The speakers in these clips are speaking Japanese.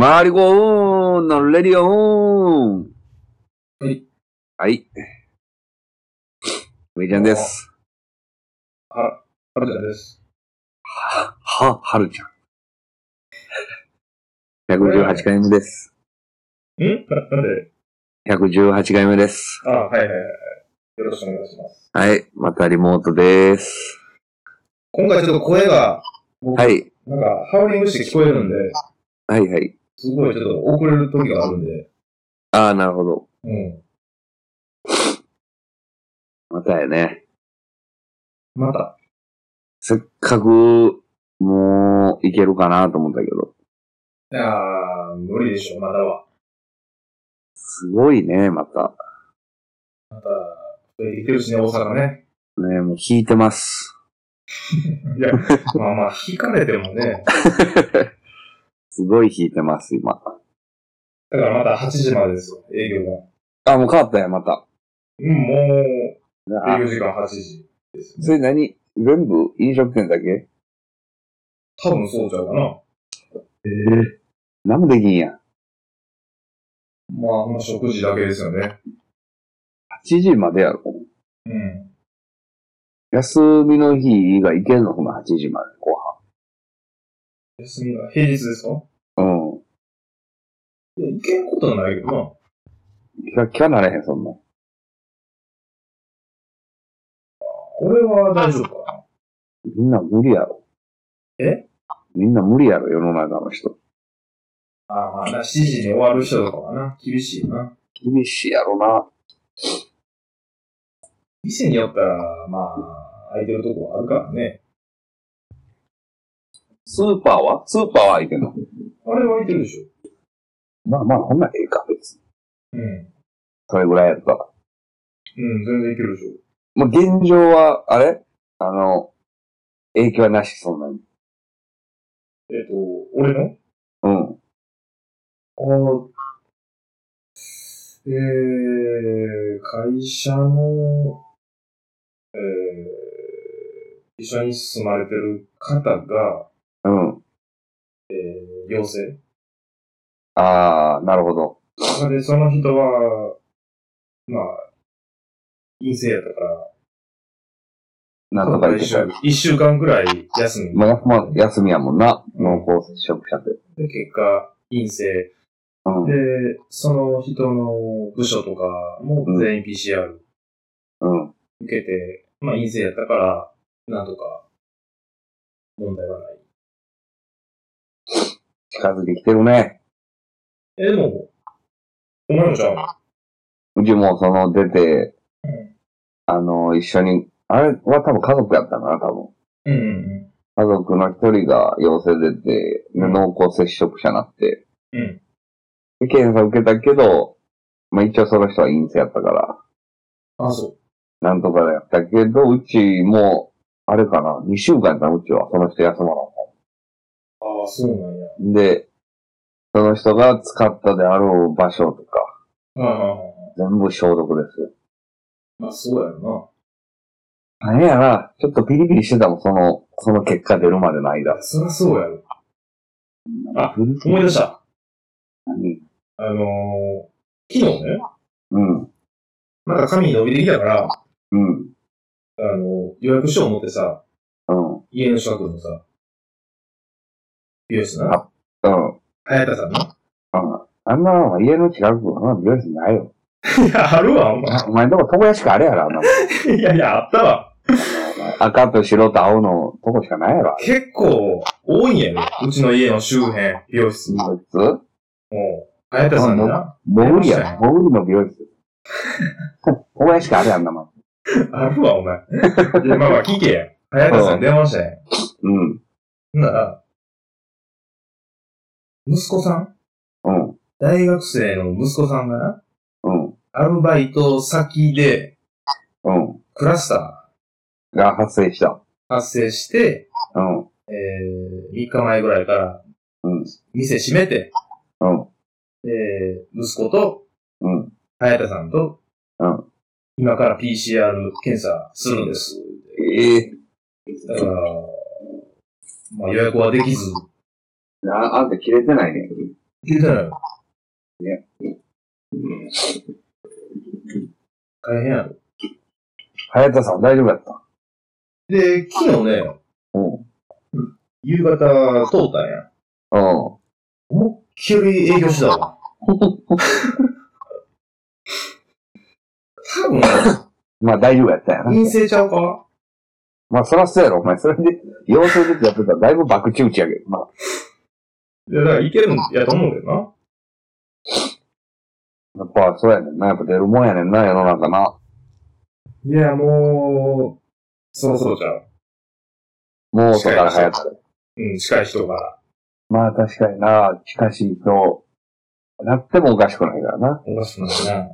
マリコーンのレディオーンはい。はい。めいちゃんです。は、はるちゃんです。は、は、はるちゃん。118回目です。んななんで？118回目です。あはいはいはい。よろしくお願いします。はい。またリモートです。今回ちょっと声が、僕はい。なんか、ハウリングして聞こえるんで、はいはい。すごいちょっと遅れる時があるんで、ああ、なるほど。うん。またやね。また。せっかく、もう、いけるかなと思ったけど。いやー、無理でしょ、まだは。すごいね、また。また、増えてきてるしね、大阪ね。ね、もう引いてます。いや、まあまあ、引かれてもね、すごい引いてます、今。だからまた8時までですよ、営業が。あ、もう変わったよ、また。うん、もう、あ営業時間8時ですね。それ何？全部飲食店だけ？多分そうちゃうかな。ええ何もできんやん。まあ、まあ、食事だけですよね。8時までやろ？うん。休みの日が行けんの？その8時まで、後休みが平日ですか？半。うん。いや、いけんことはないけどな。キャ、キャなれへん、そんな。俺は大丈夫かな。みんな無理やろ。え？みんな無理やろ、世の中の人。ああ、まあな、7時に終わる人とかはな、厳しいよな。厳しいやろな。店によったら、まあ、空いてるとこあるからね。スーパーは？スーパーは空いてんの？あれは空いてるでしょ。まあまあ、ほんならええか、別に。うん。それぐらいやったら。うん、全然いけるでしょ。もう現状は、あれ？あの、影響はなし、そんなに。えっ、と、俺の？うん。ああ、えー、会社の、えー、一緒に住まれてる方が、うん。えー、陽性？ああ、なるほど。で、その人は、まあ、陰性やったから、なんとかいけた。一週間くらい休み。まあ、まあ、休みやもんな。うん濃厚接触者で。で、結果、陰性。うん。で、その人の部署とかも全員 PCR うん。受けて、まあ陰性やったから、なんとか、問題はない。近づいてきてるね。え、でも、お前もじゃあ、うちもその出てうん、あの、一緒に、あれは多分家族やったかな、多分。うんうん家族の一人が陽性出て、濃厚接触者になって、うん。検査受けたけど、まあ一応その人は陰性やったから、あ、そなんとかやったけど、うちも、あれかな、2週間やったなうちは、その人休まなう。ああ、そうなんや。の。で、その人が使ったであろう場所とか、ああ、全部消毒ですよ。まあそうやろ大変やな。ちょっとピリピリしてたもん、その、その結果出るまでの間な。。そりゃそうやろ。あ思い出した。何？あのー、昨日ね、うん。また紙伸びてきたから、うん。あの、予約書を持ってさ、うん。家の近くのさ、美容室な。うん。早田さんな。うん。あんな家の近くの美容室ないよ。いや、あるわ、お前。お前んとこ床屋しかあれやろ、あんなもん。いやいや、あったわ。赤と白と青のとこしかないやろ。結構多いんやね。うちの家の周辺、美容室。もこいつう、早田さんにな。潜り出ましたよやろ。潜りの美容室。床屋しかあれやんなもん。あるわ、お前。いや、まあまあ、聞けや。早田さんに電話したんや。うん。ほんなら、息子さん？うん。大学生の息子さんがな、うん。アルバイト先でうん。クラスタが発生した。ー発生して、うん。えー、3日前ぐらいからうん。店閉めて、うん。で、息子とうん。早田さんと、うん今から PCR 検査するんです。ええだから、まあ予約はできず、あ、あんた切れてないね。聞いてないよ。ね。大変やろ。早田さん大丈夫やった？で、昨日ね、うん。夕方通ったんや。うん。思いっきり営業してたわ。多分、まあ大丈夫やったんやな。陰性ちゃうか？まあそらそうやろ、お前。それで、陽性でやってたらだいぶ爆打打ちやけど。まあ、いや、だからいけるんやと思うけどな。やっぱそうやねんな。やっぱ出るもんやねんな、世の中な。いや、もう、そろそろじゃう。もう外から流行ったで。うん、近い人が、まあ確かにな、近しいと、なってもおかしくないからな。おかしくないな。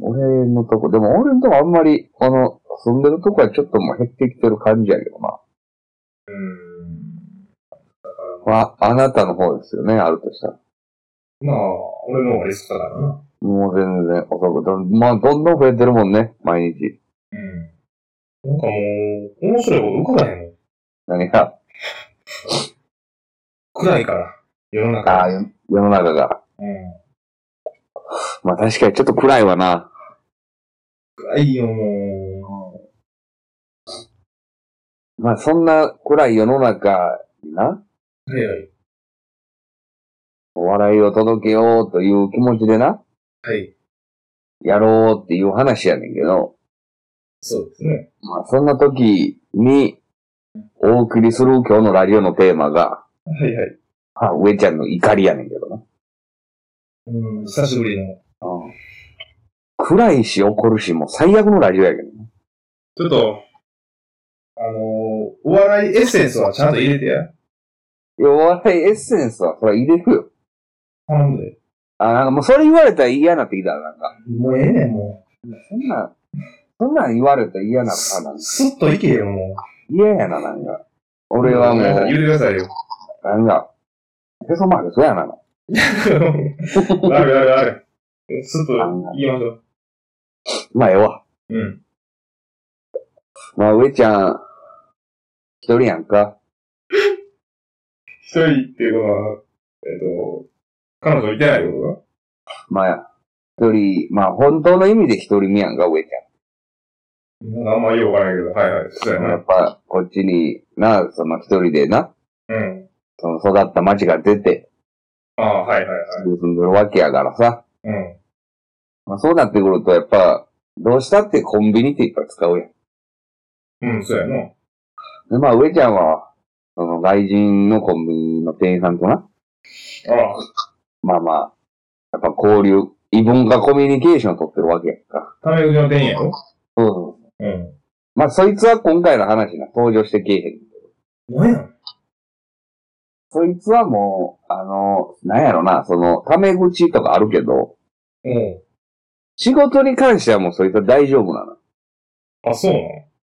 俺のとこ、でも俺のとこあんまり、この、住んでるとこはちょっともう減ってきてる感じやけどな。うん。まあ、あなたの方ですよね、あるとしたら。まあ、俺の方がリスクだからな。もう全然まあ、どんどん増えてるもんね、毎日。うん。なんかもう、面白いこと浮かばへんもん。何が？暗いから、世のあ中。あ、世世の中が。うん。まあ確かにちょっと暗いわな。暗いよ、もまあそんな暗い世の中にな、う。はいはい。お笑いを届けようという気持ちでな、はい。やろうっていう話やねんけど、そうですね。まあそんな時に、お送りする今日のラジオのテーマが、はいはい。あ、上ちゃんの怒りやねんけどな。うん、久しぶりの。暗いし怒るし、もう最悪のラジオやけどな。ちょっと、あのー、お笑いエッセンスはちゃんと入れてや。いや、お笑いエッセンスは、それは入れるよ。頼んで？あ、なんかもうそれ言われたら嫌になってきたら、なんか。もうええねん、もそんな、そんなん言われたら嫌なのかなう。。スッといけよ、もう。嫌やな、なんか。俺はもう、言ってくださいよ。なんか、へそ曲げそうやな。あるあるある。スッと言いましょう。まあ、ええわ。うん。まあ、上ちゃん、一人やんか。一人っていうのは、えっ、と、彼女いてないってこまあ、一人、まあ、本当の意味で一人目やんか、上ちとなんかあんまよくわからないけど、はいはい。そうやゃん。やな。っぱ、こっちにな、その一人でな、うん。その育った町が出て、ああ、はいはいはい。住んでるわけやからさ。うん。まあ、そうなってくると、やっぱ、どうしたってコンビニっていっぱい使うやん。うん、そうやな。で、まあ、上ちゃんは、その外人のコンビニの店員さんとな、ああ、まあまあ、やっぱ交流、異文化コミュニケーションを取ってるわけやんか。タメ口の店員やろ？そうそう。うん。まあ、そいつは今回の話が登場してけえへん。何やんそいつはもう、あの、なんやろな、その、タメ口とかあるけど、うん。仕事に関してはもうそいつは大丈夫なの。あ、そうな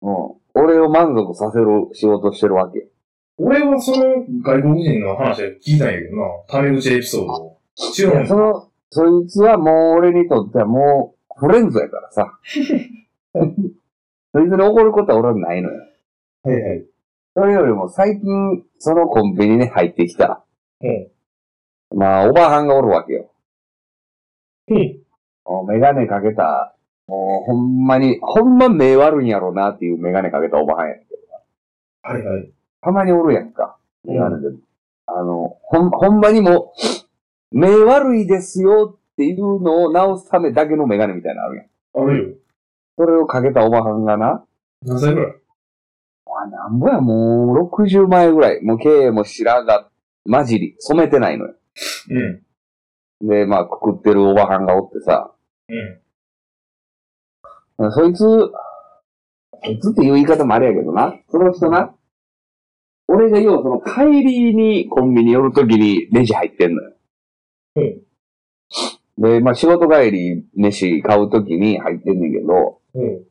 の？うん。俺を満足させる仕事してるわけ。俺はその外国人の話で聞いたんやけどな。タメ口エピソードを。違いうや、んその、そいつはもう俺にとってはもう、フレンズやからさ。そいつに怒ることは俺はないのよ。はいはい。それよりも最近、そのコンビニに入ってきた、うん。まあ、おばはんがおるわけよ。うん。メガネかけた、もうほんまに、ほんま目悪いんやろうなっていうメガネかけたおばはんや。はいはい。たまにおるやんか。メガネで。あの、ほん、ほんまにもう、目悪いですよっていうのを直すためだけのメガネみたいなのあるやん。あるよ。それをかけたおばはんがな、何歳ぐらい？あ、なんぼや、もう60前ぐらい。もう経営も白髪、混じり、染めてないのよ。うん。で、まあ、くくってるおばはんがおってさ、うん。そいつ、そいつっていう言い方もあれやけどな。その人な、俺が要はその帰りにコンビニ寄るときにレジ入ってんのよ。うん。で、まあ仕事帰り飯買うときに入ってんねんけど、うん。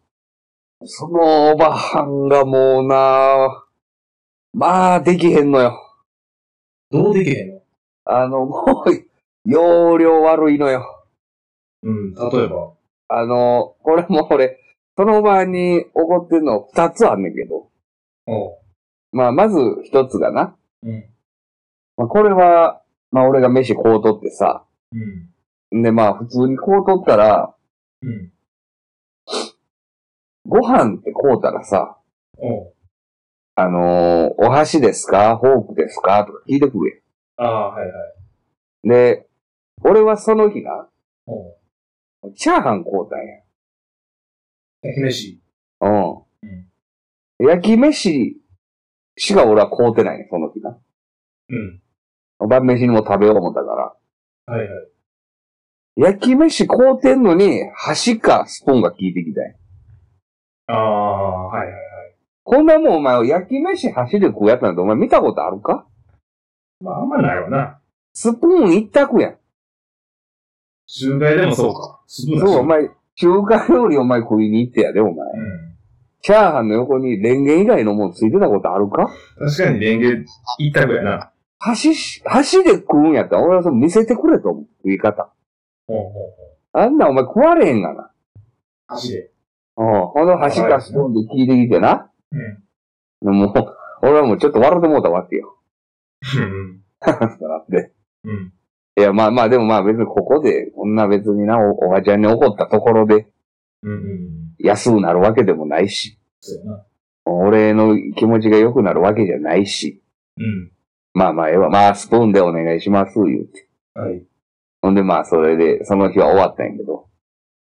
そのおばはんがもうなまあできへんのよ。どうできへんの？あの、もう、容量悪いのよ。うん。例えば？あの、これも俺、その場に怒ってんの二つあんねんけど。おう。まあ、まず一つがな。うん。まあ、これは、まあ俺が飯こうとってさ、うん。でまあ普通にこうとったら、うん。ご飯ってこうたらさ、おうあのーお箸ですか？フォークですか？とか聞いてくるああ、はいはい。やん。で、俺はその日な、おうチャーハンこうたんや。焼き飯。うん。うん。焼き飯しか俺は買うてないね、その日な。うん。晩飯にも食べよう思ったから。はいはい。焼き飯買うてんのに、箸かスプーンが効いてきたんや。ああ、はいはいはい。こんなもんお前、焼き飯箸で食うやつなんてお前見たことあるか？まあ、あんまないわな。スプーン一択やん。中華屋でもそうか。そう、お前、中華料理お前食いに行ってやで、お前。うん。チャーハンの横にレンゲ以外のもんついてたことあるか？確かにレンゲ一択やな。箸し、箸で食うんやったら俺はそれ見せてくれと思う。食い方。ほうほうほう。あんなお前食われへんがな。箸で。うん。この箸かスプーンで聞いてきてな。うん。もう、俺はもうちょっと笑ってもうたわけよ。うん。で。うん。いや、まあまあ、でもまあ別にここで、こんな別にな、おおばちゃんに怒ったところでうん。うん。安くなるわけでもないし。俺の気持ちが良くなるわけじゃないし、うん。まあまあ、ええわ、まあスプーンでお願いします、言うて。はい。ほんでまあ、それで、その日は終わったんやけど、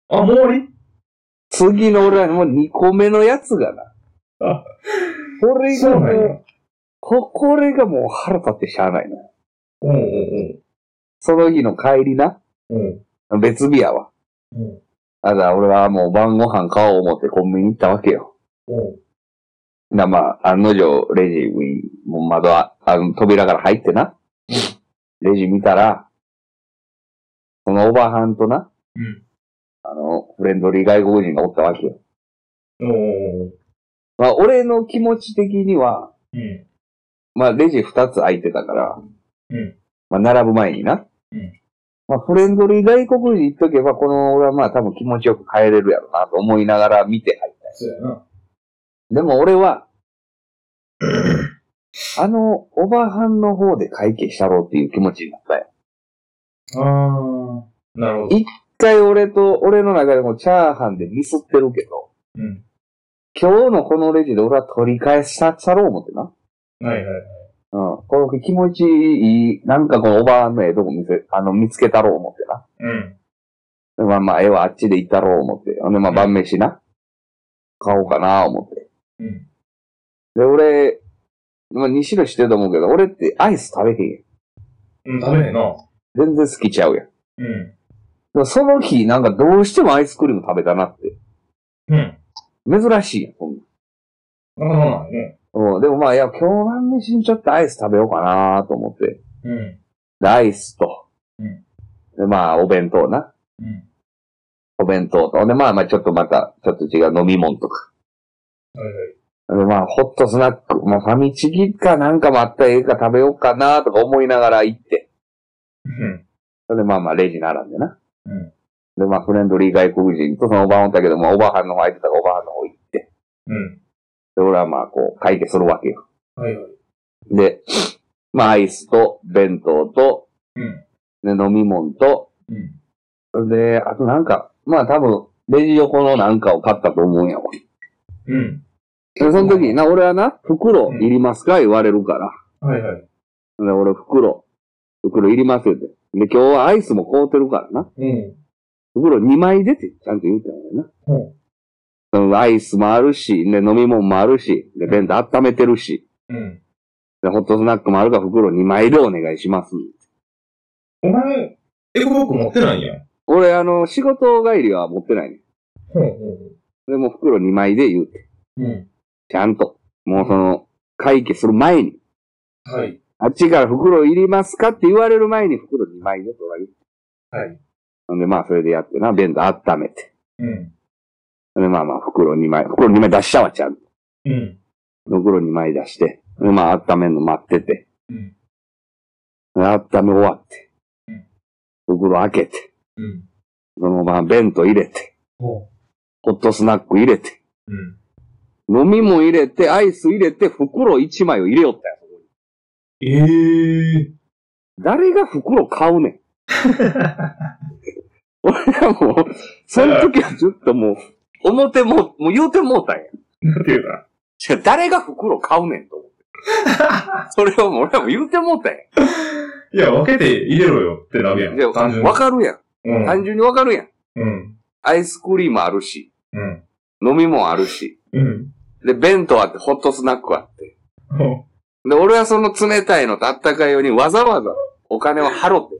あ、もう終わり？次の俺はもう2個目のやつがな、あ、これがもそう。こ、これがもう腹立ってしゃあないな。おうその日の帰りな、おうおう。別日やわ。おうだから俺はもう晩ご飯買おう思ってコンビニ行ったわけよ。おう。な、まあ、案の定、レジに、もう窓は、あの、扉から入ってな。レジ見たら、そのおばはんとな、うん。あの、フレンドリー外国人がおったわけよ。おうおうまあ、俺の気持ち的には、うん。まあ、レジ二つ空いてたから、うん。まあ、並ぶ前にな。うんまあ、フレンドリー外国人行っとけば、この俺はまあ多分気持ちよく帰れるやろなと思いながら見て入った。そうやな。でも俺は、あの、おばはんの方で会計したろうっていう気持ちになったよ。ああ。なるほど。一回俺と、俺の中でもチャーハンでミスってるけど、うん。今日のこのレジで俺は取り返したさろう思ってな。はいはいはい。うん。この気持ちいい、なんかこのおばはんのええとこ見せ、あの、見つけたろう思ってな。うん。でまあまあ、ええわ、あっちで行ったろう思って。ほんで、まあ晩飯な。買おうかな思って。うん。で、俺、まあ、2種類してると思うけど、俺ってアイス食べへんやん。うん、食べへんな。全然好きちゃうやん。うん。その日、なんかどうしてもアイスクリーム食べたなって。うん。珍しいやん、そんな。なかなかないね。うん、でもまあ、いや、今日晩飯にちょっとアイス食べようかなと思って。うん。で、アイスと。うんで、まあ、お弁当な。うん。お弁当と。で、まあまあ、ちょっとまた、ちょっと違う飲み物とか。はいはい。で、まあ、ホットスナック。まあ、ファミチキかなんかもあったらええか食べようかなとか思いながら行って。うん。それでまあまあ、レジ並んでな。うん。で、まあ、フレンドリー外国人とそのおばはんおったけども、おばはんの方空いてたからおばはんの方行って。うん。で、俺はまあ、こう、会計するわけよ。はいはい。で、まあ、アイスと、弁当と、うん。で、飲み物と、うん。で、あとなんか、まあ多分、レジ横のなんかを買ったと思うんやわ。うん。で、その時にな、俺はな、袋いりますか？言われるから。はいはい。で、俺袋、袋いりますよって。で、今日はアイスも買うてるからな。うん。袋2枚出て、ちゃんと言うてんやな。ほそのアイスもあるし、で、飲み物もあるし、で、弁当温めてるし、う。うん。で、ホットスナックもあるから袋2枚でお願いします。お前、エコバッグ持ってないんや。俺、あの、仕事帰りは持ってないね。ほうほでも袋2枚で言うて。う。うん。ちゃんと。もうその、会計する前に。はい。あっちから袋いりますかって言われる前に袋2枚でとら言う。はい。ほんで、まあ、それでやってな、弁当温めて。うん。で、まあまあ、袋2枚、袋2枚出したわ、ちゃんと。うん。袋2枚出して。で、まあ、温めんの待ってて。うん。で温め終わってうん。袋開けて。うん。そのまま弁当入れて。ほホットスナック入れて。う。うん。飲み物入れて、アイス入れて、袋1枚を入れよったよ。ええ誰が袋買うねん。俺はもう、その時はずっともう、表も、もう言うてもうたんや。なんていうか。しかも誰が袋買うねんと思って。それをもう俺はもう言うてもうたんや。いや、分けて入れろよってなるやん。わ。かるやん。うん。単純にわかるやん。うん。アイスクリームあるし、うん。飲み物あるし、うん。で、弁当あって、ホットスナックあって。で、俺はその冷たいのとあったかいようにわざわざお金を払って、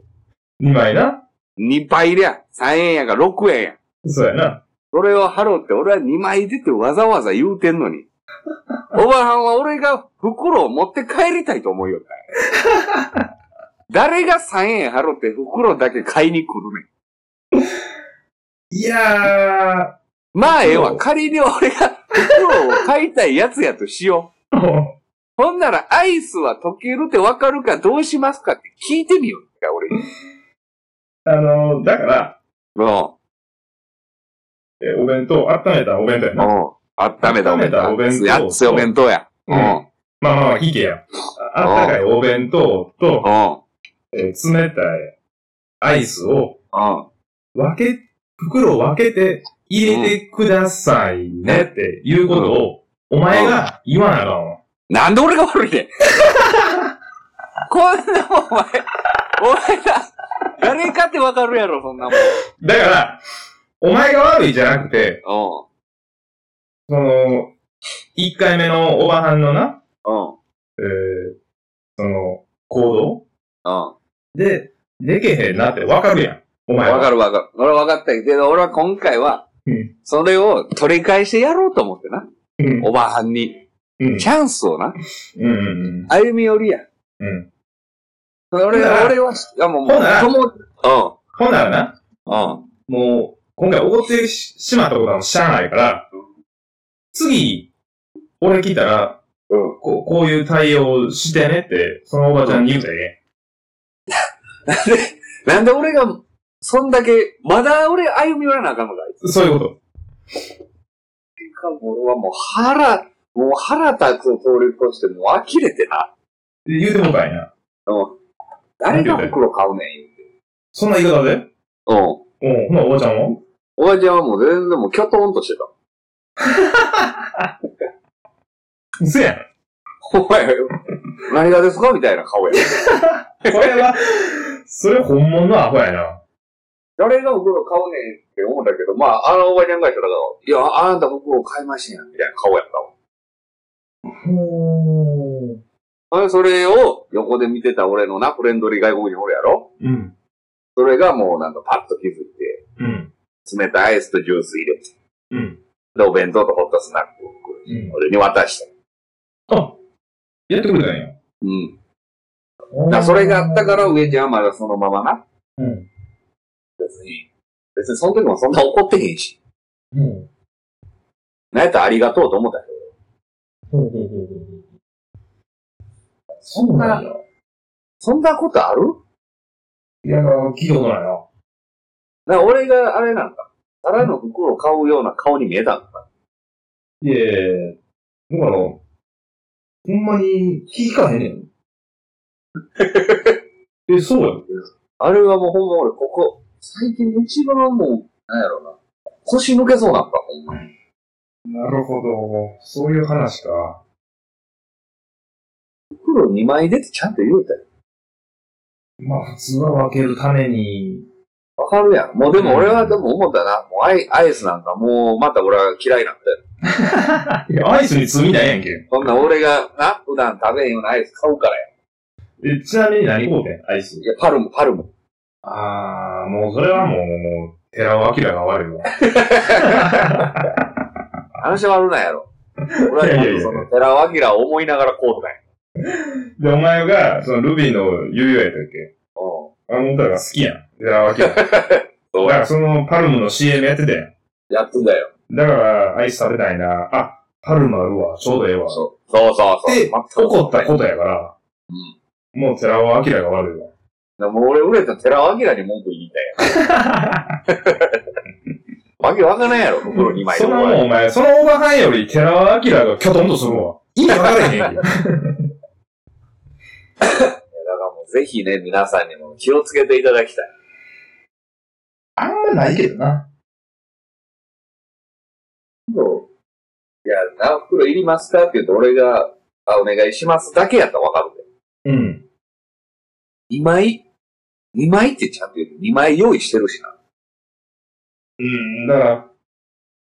2枚な。2倍りゃ3円やから6円や。そうやな。それを払って、俺は2枚出てわざわざ言うてんのに。おばはんは俺が袋を持って帰りたいと思うよ 誰が3円払って袋だけ買いに来るねん。いやまあええわ。仮に俺が袋を買いたいやつやとしよう。ー。ほんならアイスは溶けるってわかるかどうしますかって聞いてみようか、俺に。あの、だから、うん。えお弁当、温めたお弁当やな。うん。温めたお弁温めたお弁当当。やっつお弁当や。うん。うん。まあまあまあ、聞けや。ああったかいお弁当と、えー冷たいアイスをうん。分け、袋を分けて入れてくださいねっていうことを、お前が言わなあかんわ。なんで俺が悪いねん。こんなもんお前、お前ら、誰かってわかるやろ、そんなもん。だから、お前が悪いじゃなくて、うその、一回目のおばはんのな、ん。うん。えー、その、行うん。動で、でけへんなってわかるやん。お前は。わかるわかる。俺は分かったけど、俺は今回は、うん。それを取り返してやろうと思ってな。うん。おばはんに。うん。チャンスをな。うん。うん。歩み寄りや。うん。俺ほなは、俺は、いやもう、ほなとも、ほんならな、うん。うん。もう、今回怒ってししまったことはもうしゃあないから、次、俺来たら、うん。こうこういう対応してねって、そのおばちゃんに言うてね。なんで、なんで俺が、そんだけ、まだ俺歩み寄らなあかんのか、あいつ。そういうこと。俺はもう腹、もう腹立つを通り越して、もう呆れてな。で言うてもうたんや。うん。誰が袋買うねん、言うて。そんな言い方で？うん。うん。ほな、おばちゃんは？おばちゃんはもう全然もうキョトンとしてた。嘘やん。お前、何がですかみたいな顔や。これは、それ本物のアホやな。誰が袋買うねんって思ったけど、まあ、あのおばちゃんが言ったら、いや、あなた袋買いましたやん、みたいな顔やったわ。ほー。それを横で見てた俺のな、フレンドリー外国人おるやろ？うん。それがもうなんかパッと気づいて、うん。冷たいアイスとジュース入れて、うん。で、お弁当とホットスナックをうん。俺に渡した。あ、やってくれたんや。うん。だそれがあったから、上ちゃんはまだそのままな。うん。別に。別にその時もそんな怒ってへんし。うん。なんやったらありがとうと思ったよ。ほうほうほう。そん。や。そん。なことあるいや、聞いたことないな。だから俺があれなんか、ただの袋を買うような顔に見えたんか。いやいやいやだから、ほんまに聞かへんねん。え、そうやん。あれはもうほんま俺、ここ、最近一番もう、なんやろな。腰抜けそうなった、ほんまに。なるほど。そういう話か。袋2枚出てちゃんと言うたよ。まあ、普通は分けるために。わかるやん。もうでも俺はでも思ったな。もうアイアイスなんかもうまた俺は嫌いなんだよ。いや、アイスに罪ないやんけ。そんな俺がな、普段食べへんようなアイス買うからや。え、ちなみに何買うてん？アイスい。や、パルム、パルム。あー、もうそれはもう、もう、寺尾明が悪いわ。話悪なんやろ。俺はいやいやいやその、寺尾明を思いながらこうとかや。で、お前が、そのルビーの悠々やったっけ？うあの歌が好きやん。寺尾明。だかん。そうや。らそのパルムの CM やってたやん。やっつんだよ。だから、アイス食べたいな。あ、パルムあるわ。ちょうどええわ。そうそうそうそう。で、全く怒ったことやから、うん。もう寺尾明が悪いわ。でも俺、売れた寺尾明に文句言いたいやん。わけわからんやろ、袋2枚でそのお前、そのおばはんより寺尾明がキョトンとするわ。意味分からへんやだからもぜひね、皆さんにも気をつけていただきたい。あんまないけどな。いや、何袋いりますかって言うと、俺が、あ、お願いしますだけやったらわかるで。うん。2枚 ?2 枚ってちゃんと言うと2枚用意してるしな。うん。だから、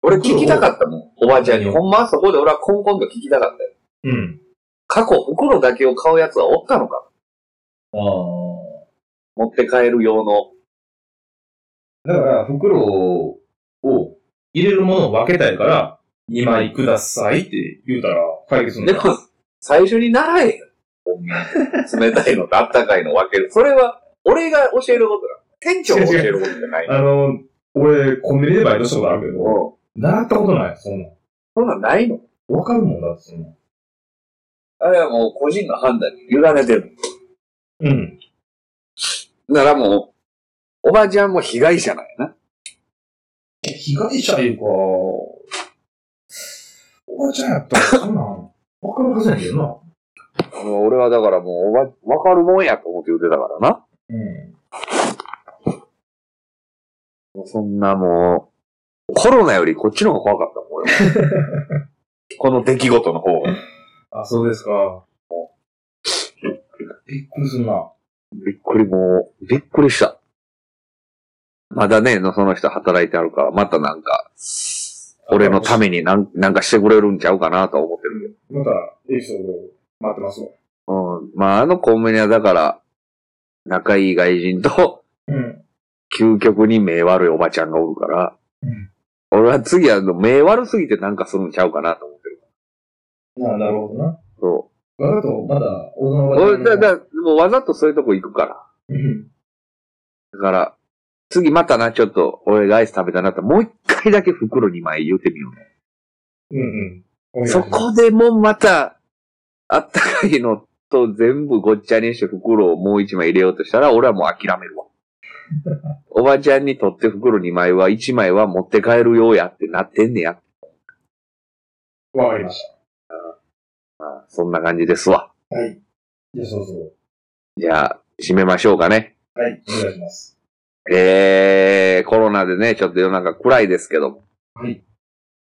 俺聞きたかったもん。おばあちゃんに。うんほんまはそこで俺はコンコンと聞きたかったよ。うん。過去、袋だけを買うやつはおったのか？持って帰る用の。だから、袋を入れるものを分けたいから、2枚くださいって言うたら解決するでも、最初に習えよ。冷たいのとあったかいの分ける。それは、俺が教えることだ。店長が教えることじゃない。あの、俺、コンビニでバイトしたことあるけど、うん習ったことない、そんなん。そんなんないのわかるもんだって、そんなん。あれはもう個人の判断に委ねてる。うん。ならもう、おばあちゃんも被害者なんやな。被害者いうか、おばあちゃんやったら、そんなん、わかるはずやけどな。俺はだからもう、おば、わかるもんやと思って言ってたからな。うん。そんなもう、コロナよりこっちの方が怖かったもん、俺は この出来事の方が。あ、そうですか。びっくりするな。びっくりもう、びっくりした。まだね、のその人働いてあるから、またなんか、俺のためになんなんかしてくれるんちゃうかなとは思ってるまた、エピソード待ってますわ。けど。うん。まあ、あのコンビニはだから、仲いい外人と、うん。究極に目悪いおばちゃんがおるから、うん俺は次は目悪すぎてなんかするんちゃうかなと思ってる。あなるほどな。そわざと、まだ、大人う。の俺、だ、だ、もうわざとそういうとこ行くから。うん。だから、次またな、ちょっと、俺がアイス食べたなったら、もう一回だけ袋2枚言うてみよう。うんうん。そこでもまた、あったかいのと全部ごっちゃにして袋をもう一枚入れようとしたら、俺はもう諦めるわ。おばちゃんにとって袋2枚は1枚は持って帰るようやってなってんねや。わかりましまあそんな感じですわ。た。はい。じゃあ、そうそう。じゃあ、締めましょうかね。はい。お願いします。えー、コロナでね、ちょっと世の中暗いですけど、はい。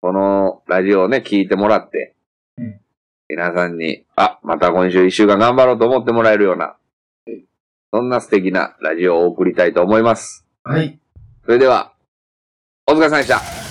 このラジオをね、聞いてもらって、うん皆さんに、あ、また今週一週間頑張ろうと思ってもらえるような、そんな素敵なラジオを送りたいと思います。はい。それでは、お疲れ様でした。